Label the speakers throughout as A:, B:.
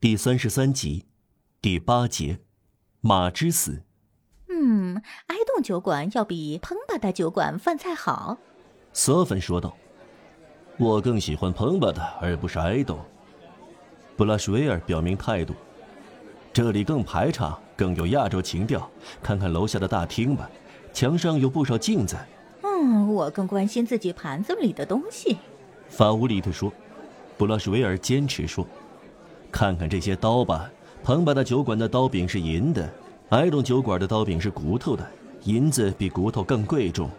A: 第三十三集，第八节，马之死。
B: 嗯，埃洞酒馆要比彭巴达酒馆饭菜好。
A: 索芬说道：“我更喜欢彭巴达，而不是埃洞。”布拉什维尔表明态度：“这里更排场，更有亚洲情调。看看楼下的大厅吧，墙上有不少镜子。”
B: 嗯，我更关心自己盘子里的东西。
A: 法乌里特说。布拉什维尔坚持说：“看看这些刀吧，彭巴达酒馆的刀柄是银的，埃隆酒馆的刀柄是骨头的，银子比骨头更贵重。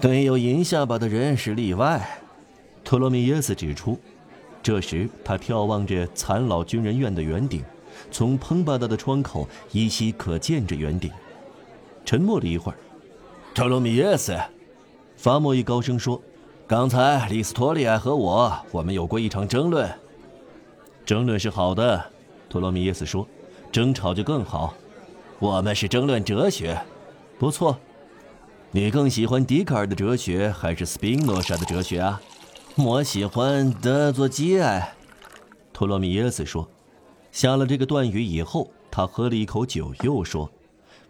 A: 对有银下巴的人是例外。”托罗米耶斯指出。这时，他眺望着残老军人院的圆顶，从彭巴达的窗口依稀可见着圆顶。沉默了一会儿，托罗米耶斯，法莫伊高声说。刚才利斯托利埃和我，我们有过一场争论。争论是好的，托罗米耶斯说，争吵就更好。我们是争论哲学，不错。你更喜欢笛卡尔的哲学还是斯宾诺莎的哲学啊？我喜欢德佐基埃。托罗米耶斯说。下了这个断语以后，他喝了一口酒，又说。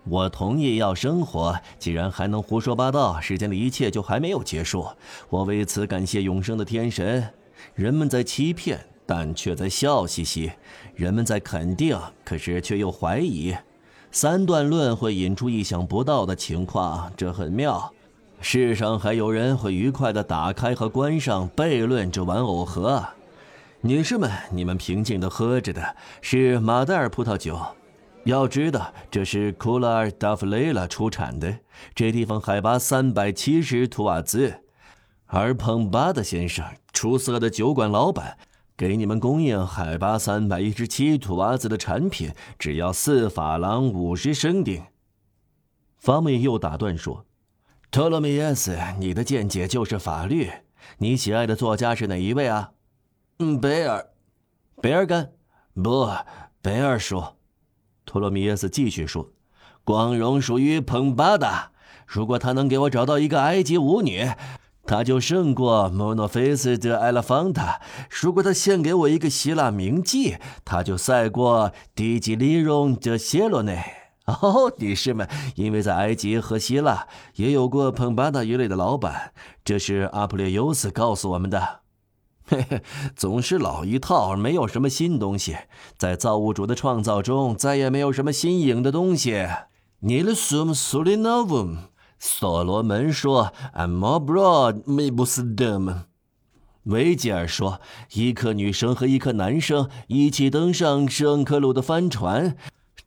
A: 我同意要生活，既然还能胡说八道，世间的一切就还没有结束。我为此感谢永生的天神。人们在欺骗，但却在笑嘻嘻；人们在肯定，可是却又怀疑。三段论会引出意想不到的情况，这很妙。世上还有人会愉快地打开和关上悖论这玩偶盒。女士们，你们平静地喝着的是马代尔葡萄酒。要知道，这是库拉尔达夫雷拉出产的，这地方海拔三百七十图瓦兹，而彭巴德先生，出色的酒馆老板，给你们供应海拔三百一十七土瓦子的产品，只要四法郎五十升丁。法美又打断说：“托罗米耶斯，你的见解就是法律。你喜爱的作家是哪一位啊？”“嗯，贝尔，贝尔干，不，贝尔说。”托罗米耶斯继续说：“光荣属于彭巴达。如果他能给我找到一个埃及舞女，他就胜过莫诺菲斯德埃拉方塔；如果他献给我一个希腊名妓，他就赛过迪吉利荣德谢罗内。哦，女士们，因为在埃及和希腊也有过彭巴达一类的老板，这是阿普列尤斯告诉我们的。”嘿嘿，总是老一套，没有什么新东西。在造物主的创造中，再也没有什么新颖的东西。Nilsum Sulinovum，所罗门说：“I'm more broad, mebus dum。”维吉尔说：“一个女生和一个男生一起登上圣克鲁的帆船，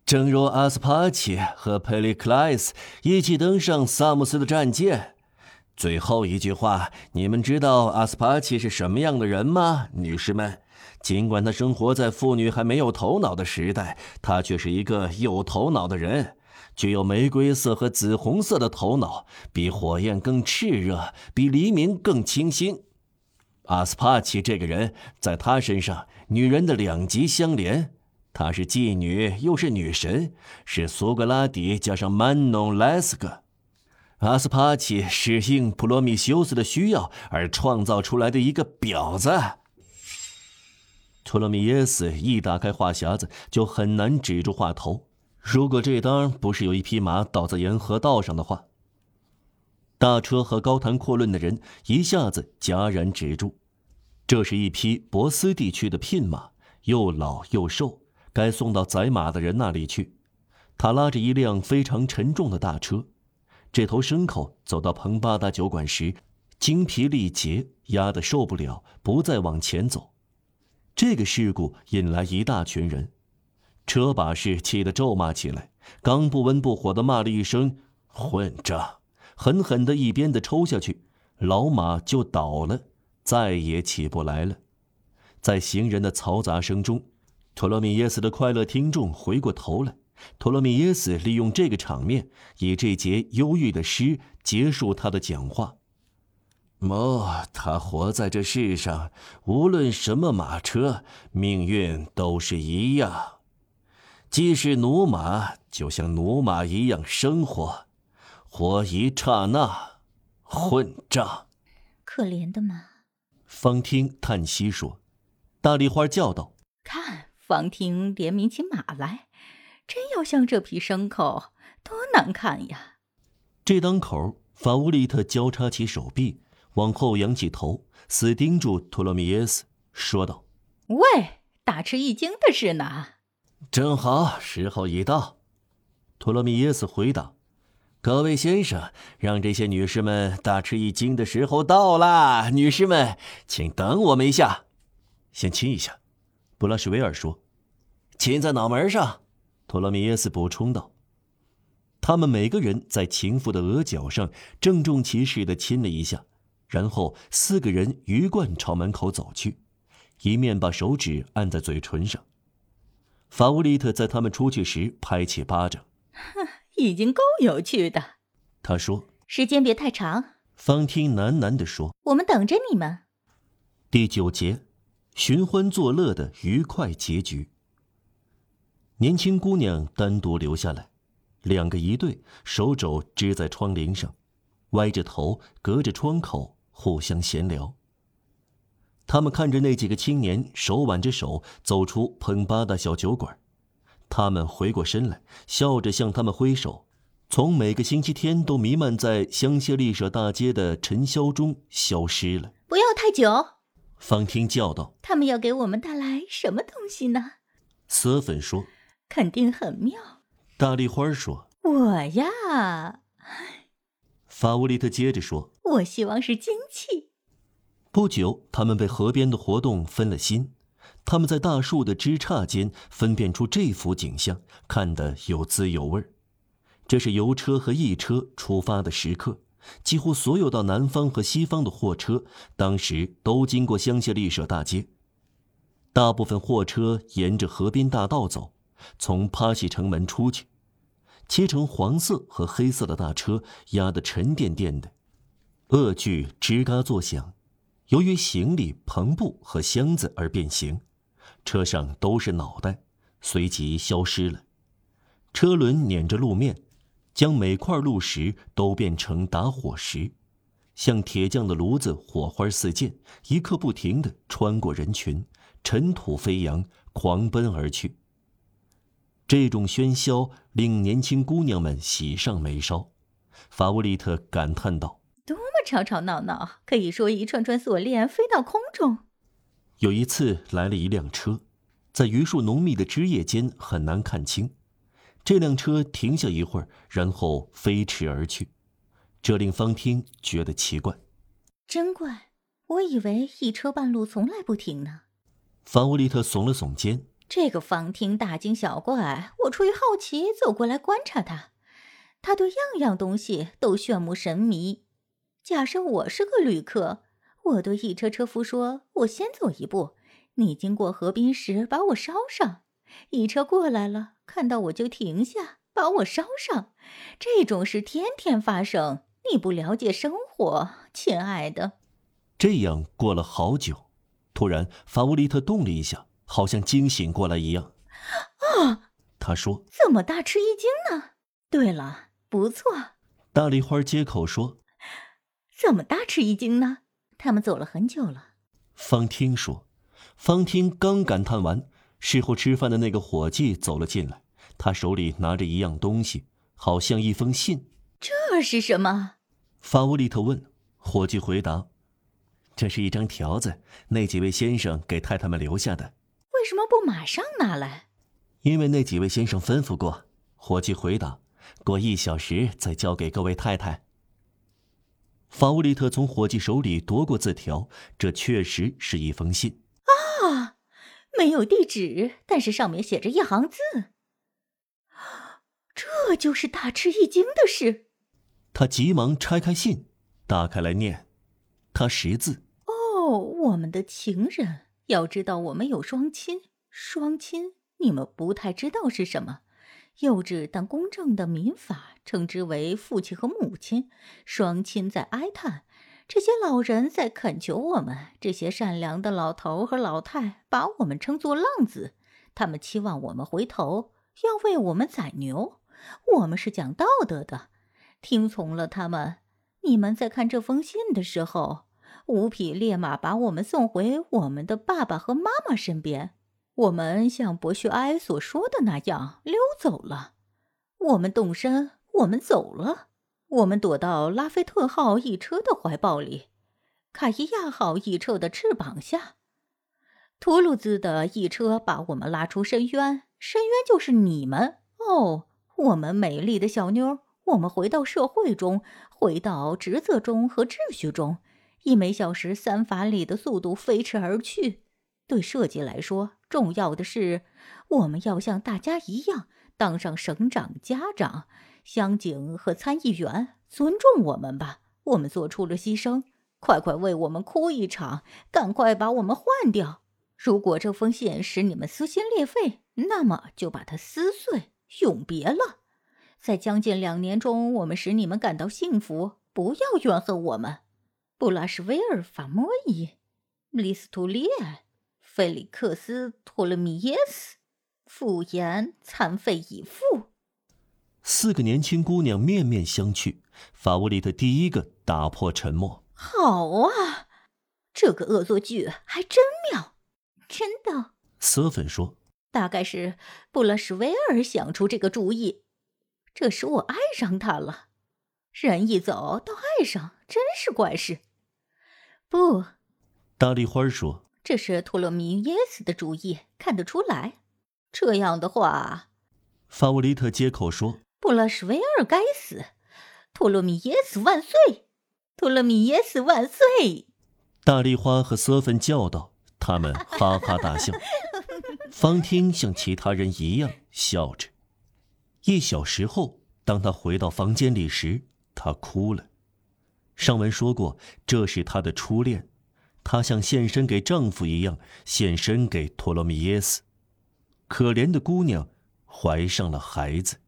A: 正如阿斯帕奇和佩利克莱斯一起登上萨姆斯的战舰。”最后一句话，你们知道阿斯帕奇是什么样的人吗，女士们？尽管他生活在妇女还没有头脑的时代，他却是一个有头脑的人，具有玫瑰色和紫红色的头脑，比火焰更炽热，比黎明更清新。阿斯帕奇这个人，在他身上，女人的两极相连，她是妓女，又是女神，是苏格拉底加上曼农莱斯克。阿斯帕奇是应普罗米修斯的需要而创造出来的一个婊子。托罗米耶斯一打开话匣子，就很难止住话头。如果这当不是有一匹马倒在沿河道上的话，大车和高谈阔论的人一下子戛然止住。这是一匹博斯地区的聘马，又老又瘦，该送到宰马的人那里去。他拉着一辆非常沉重的大车。这头牲口走到彭巴达酒馆时，精疲力竭，压得受不了，不再往前走。这个事故引来一大群人，车把式气得咒骂起来，刚不温不火地骂了一声“混账”，狠狠地一鞭子抽下去，老马就倒了，再也起不来了。在行人的嘈杂声中，托罗米耶斯的快乐听众回过头来。托罗米耶斯利用这个场面，以这节忧郁的诗结束他的讲话。哦，他活在这世上，无论什么马车，命运都是一样。既是奴马，就像奴马一样生活，活一刹那，混账！
B: 可怜的马。
A: 方听叹息说：“大丽花叫道：
B: 看。”方听怜悯起马来，真要像这匹牲口，多难看呀！
A: 这当口，法乌利特交叉起手臂，往后仰起头，死盯住托洛米耶斯，说道：“
B: 喂，大吃一惊的是呢。”“
A: 正好，时候已到。”托洛米耶斯回答。“各位先生，让这些女士们大吃一惊的时候到了。女士们，请等我们一下，先亲一下。”布拉什维尔说。“亲在脑门上。”托洛米耶斯补充道。他们每个人在情妇的额角上郑重其事的亲了一下，然后四个人鱼贯朝门口走去，一面把手指按在嘴唇上。法乌利特在他们出去时拍起巴掌：“
B: 哼，已经够有趣的。”
A: 他说：“
B: 时间别太长。”
A: 方听喃喃地说：“
B: 我们等着你们。”
A: 第九节，寻欢作乐的愉快结局。年轻姑娘单独留下来。两个一对，手肘支在窗棂上，歪着头，隔着窗口互相闲聊。他们看着那几个青年手挽着手走出彭巴达小酒馆，他们回过身来，笑着向他们挥手，从每个星期天都弥漫在香榭丽舍大街的尘嚣中消失了。
B: 不要太久，
A: 方汀叫道：“
B: 他们要给我们带来什么东西呢？”
A: 瑟粉说：“
B: 肯定很妙。”
A: 大丽花说：“
B: 我呀。”
A: 法乌利特接着说：“
B: 我希望是金器。”
A: 不久，他们被河边的活动分了心。他们在大树的枝杈间分辨出这幅景象，看得有滋有味。这是邮车和驿车出发的时刻。几乎所有到南方和西方的货车，当时都经过香榭丽舍大街。大部分货车沿着河边大道走，从帕西城门出去。漆成黄色和黑色的大车压得沉甸甸的，恶具吱嘎作响，由于行李、篷布和箱子而变形，车上都是脑袋，随即消失了。车轮碾着路面，将每块路石都变成打火石，像铁匠的炉子，火花四溅，一刻不停地穿过人群，尘土飞扬，狂奔而去。这种喧嚣令年轻姑娘们喜上眉梢，法乌利特感叹道：“
B: 吵吵闹闹！可以说一串串锁链飞到空中。”
A: 有一次来了一辆车，在榆树浓密的枝叶间很难看清。这辆车停下一会儿，然后飞驰而去，这令方听觉得奇怪。
B: 真怪，我以为一车半路从来不停呢。
A: 法乌利特耸了耸肩。
B: 这个方听大惊小怪，我出于好奇走过来观察他。他对样样东西都炫目神迷。假设我是个旅客，我对一车车夫说：“我先走一步，你经过河滨时把我捎上。”一车过来了，看到我就停下，把我捎上。这种事天天发生。你不了解生活，亲爱的。
A: 这样过了好久，突然法乌利特动了一下。好像惊醒过来一样，
B: 啊！
A: 他说：“
B: 怎么大吃一惊呢？”对了，不错。
A: 大梨花接口说：“
B: 怎么大吃一惊呢？”他们走了很久了。
A: 方听说：“方听刚感叹完，事后吃饭的那个伙计走了进来，他手里拿着一样东西，好像一封信。
B: 这是什么？”
A: 法乌利特问。伙计回答：“这是一张条子，那几位先生给太太们留下的。”
B: 为什么不马上拿来？
A: 因为那几位先生吩咐过。伙计回答：“过一小时再交给各位太太。”法乌利特从伙计手里夺过字条，这确实是一封信。
B: 啊，没有地址，但是上面写着一行字。这就是大吃一惊的事。
A: 他急忙拆开信，打开来念，他识字。
B: 哦，我们的情人。要知道，我们有双亲，双亲你们不太知道是什么。幼稚但公正的民法称之为父亲和母亲。双亲在哀叹，这些老人在恳求我们。这些善良的老头和老太把我们称作浪子，他们期望我们回头，要为我们宰牛。我们是讲道德的，听从了他们。你们在看这封信的时候。五匹烈马把我们送回我们的爸爸和妈妈身边，我们像博学埃所说的那样溜走了。我们动身，我们走了。我们躲到拉菲特号一车的怀抱里，卡伊亚号一车的翅膀下。图鲁兹的一车把我们拉出深渊，深渊就是你们哦，我们美丽的小妞。我们回到社会中，回到职责中和秩序中，以每小时三法里的速度飞驰而去。对设计来说，重要的是，我们要像大家一样当上省长、家长、乡警和参议员。尊重我们吧，我们做出了牺牲。快快为我们哭一场，赶快把我们换掉。如果这封信使你们撕心裂肺，那么就把它撕碎，永别了。在将近两年中，我们使你们感到幸福，不要怨恨我们。布拉什维尔·法莫伊、利斯图列、菲利克斯·托勒米耶斯，复言残废已复。
A: 四个年轻姑娘面面相觑，法乌里特第一个打破沉默：“
B: 好啊，这个恶作剧还真妙，真的。”
A: 瑟芬说：“
B: 大概是布拉什维尔想出这个主意。”这使我爱上他了。人一走到爱上，真是怪事。不，
A: 大丽花说：“
B: 这是托勒密耶斯的主意，看得出来。这样的话，
A: 法乌里特接口说：‘
B: 布拉什维尔该死！托勒米耶斯万岁！托勒米耶斯万岁！’”
A: 大丽花和瑟芬叫道，他们哈哈大笑。方汀像其他人一样笑着。一小时后，当他回到房间里时，他哭了。上文说过，这是他的初恋，她像献身给丈夫一样献身给托罗米耶斯。可怜的姑娘，怀上了孩子。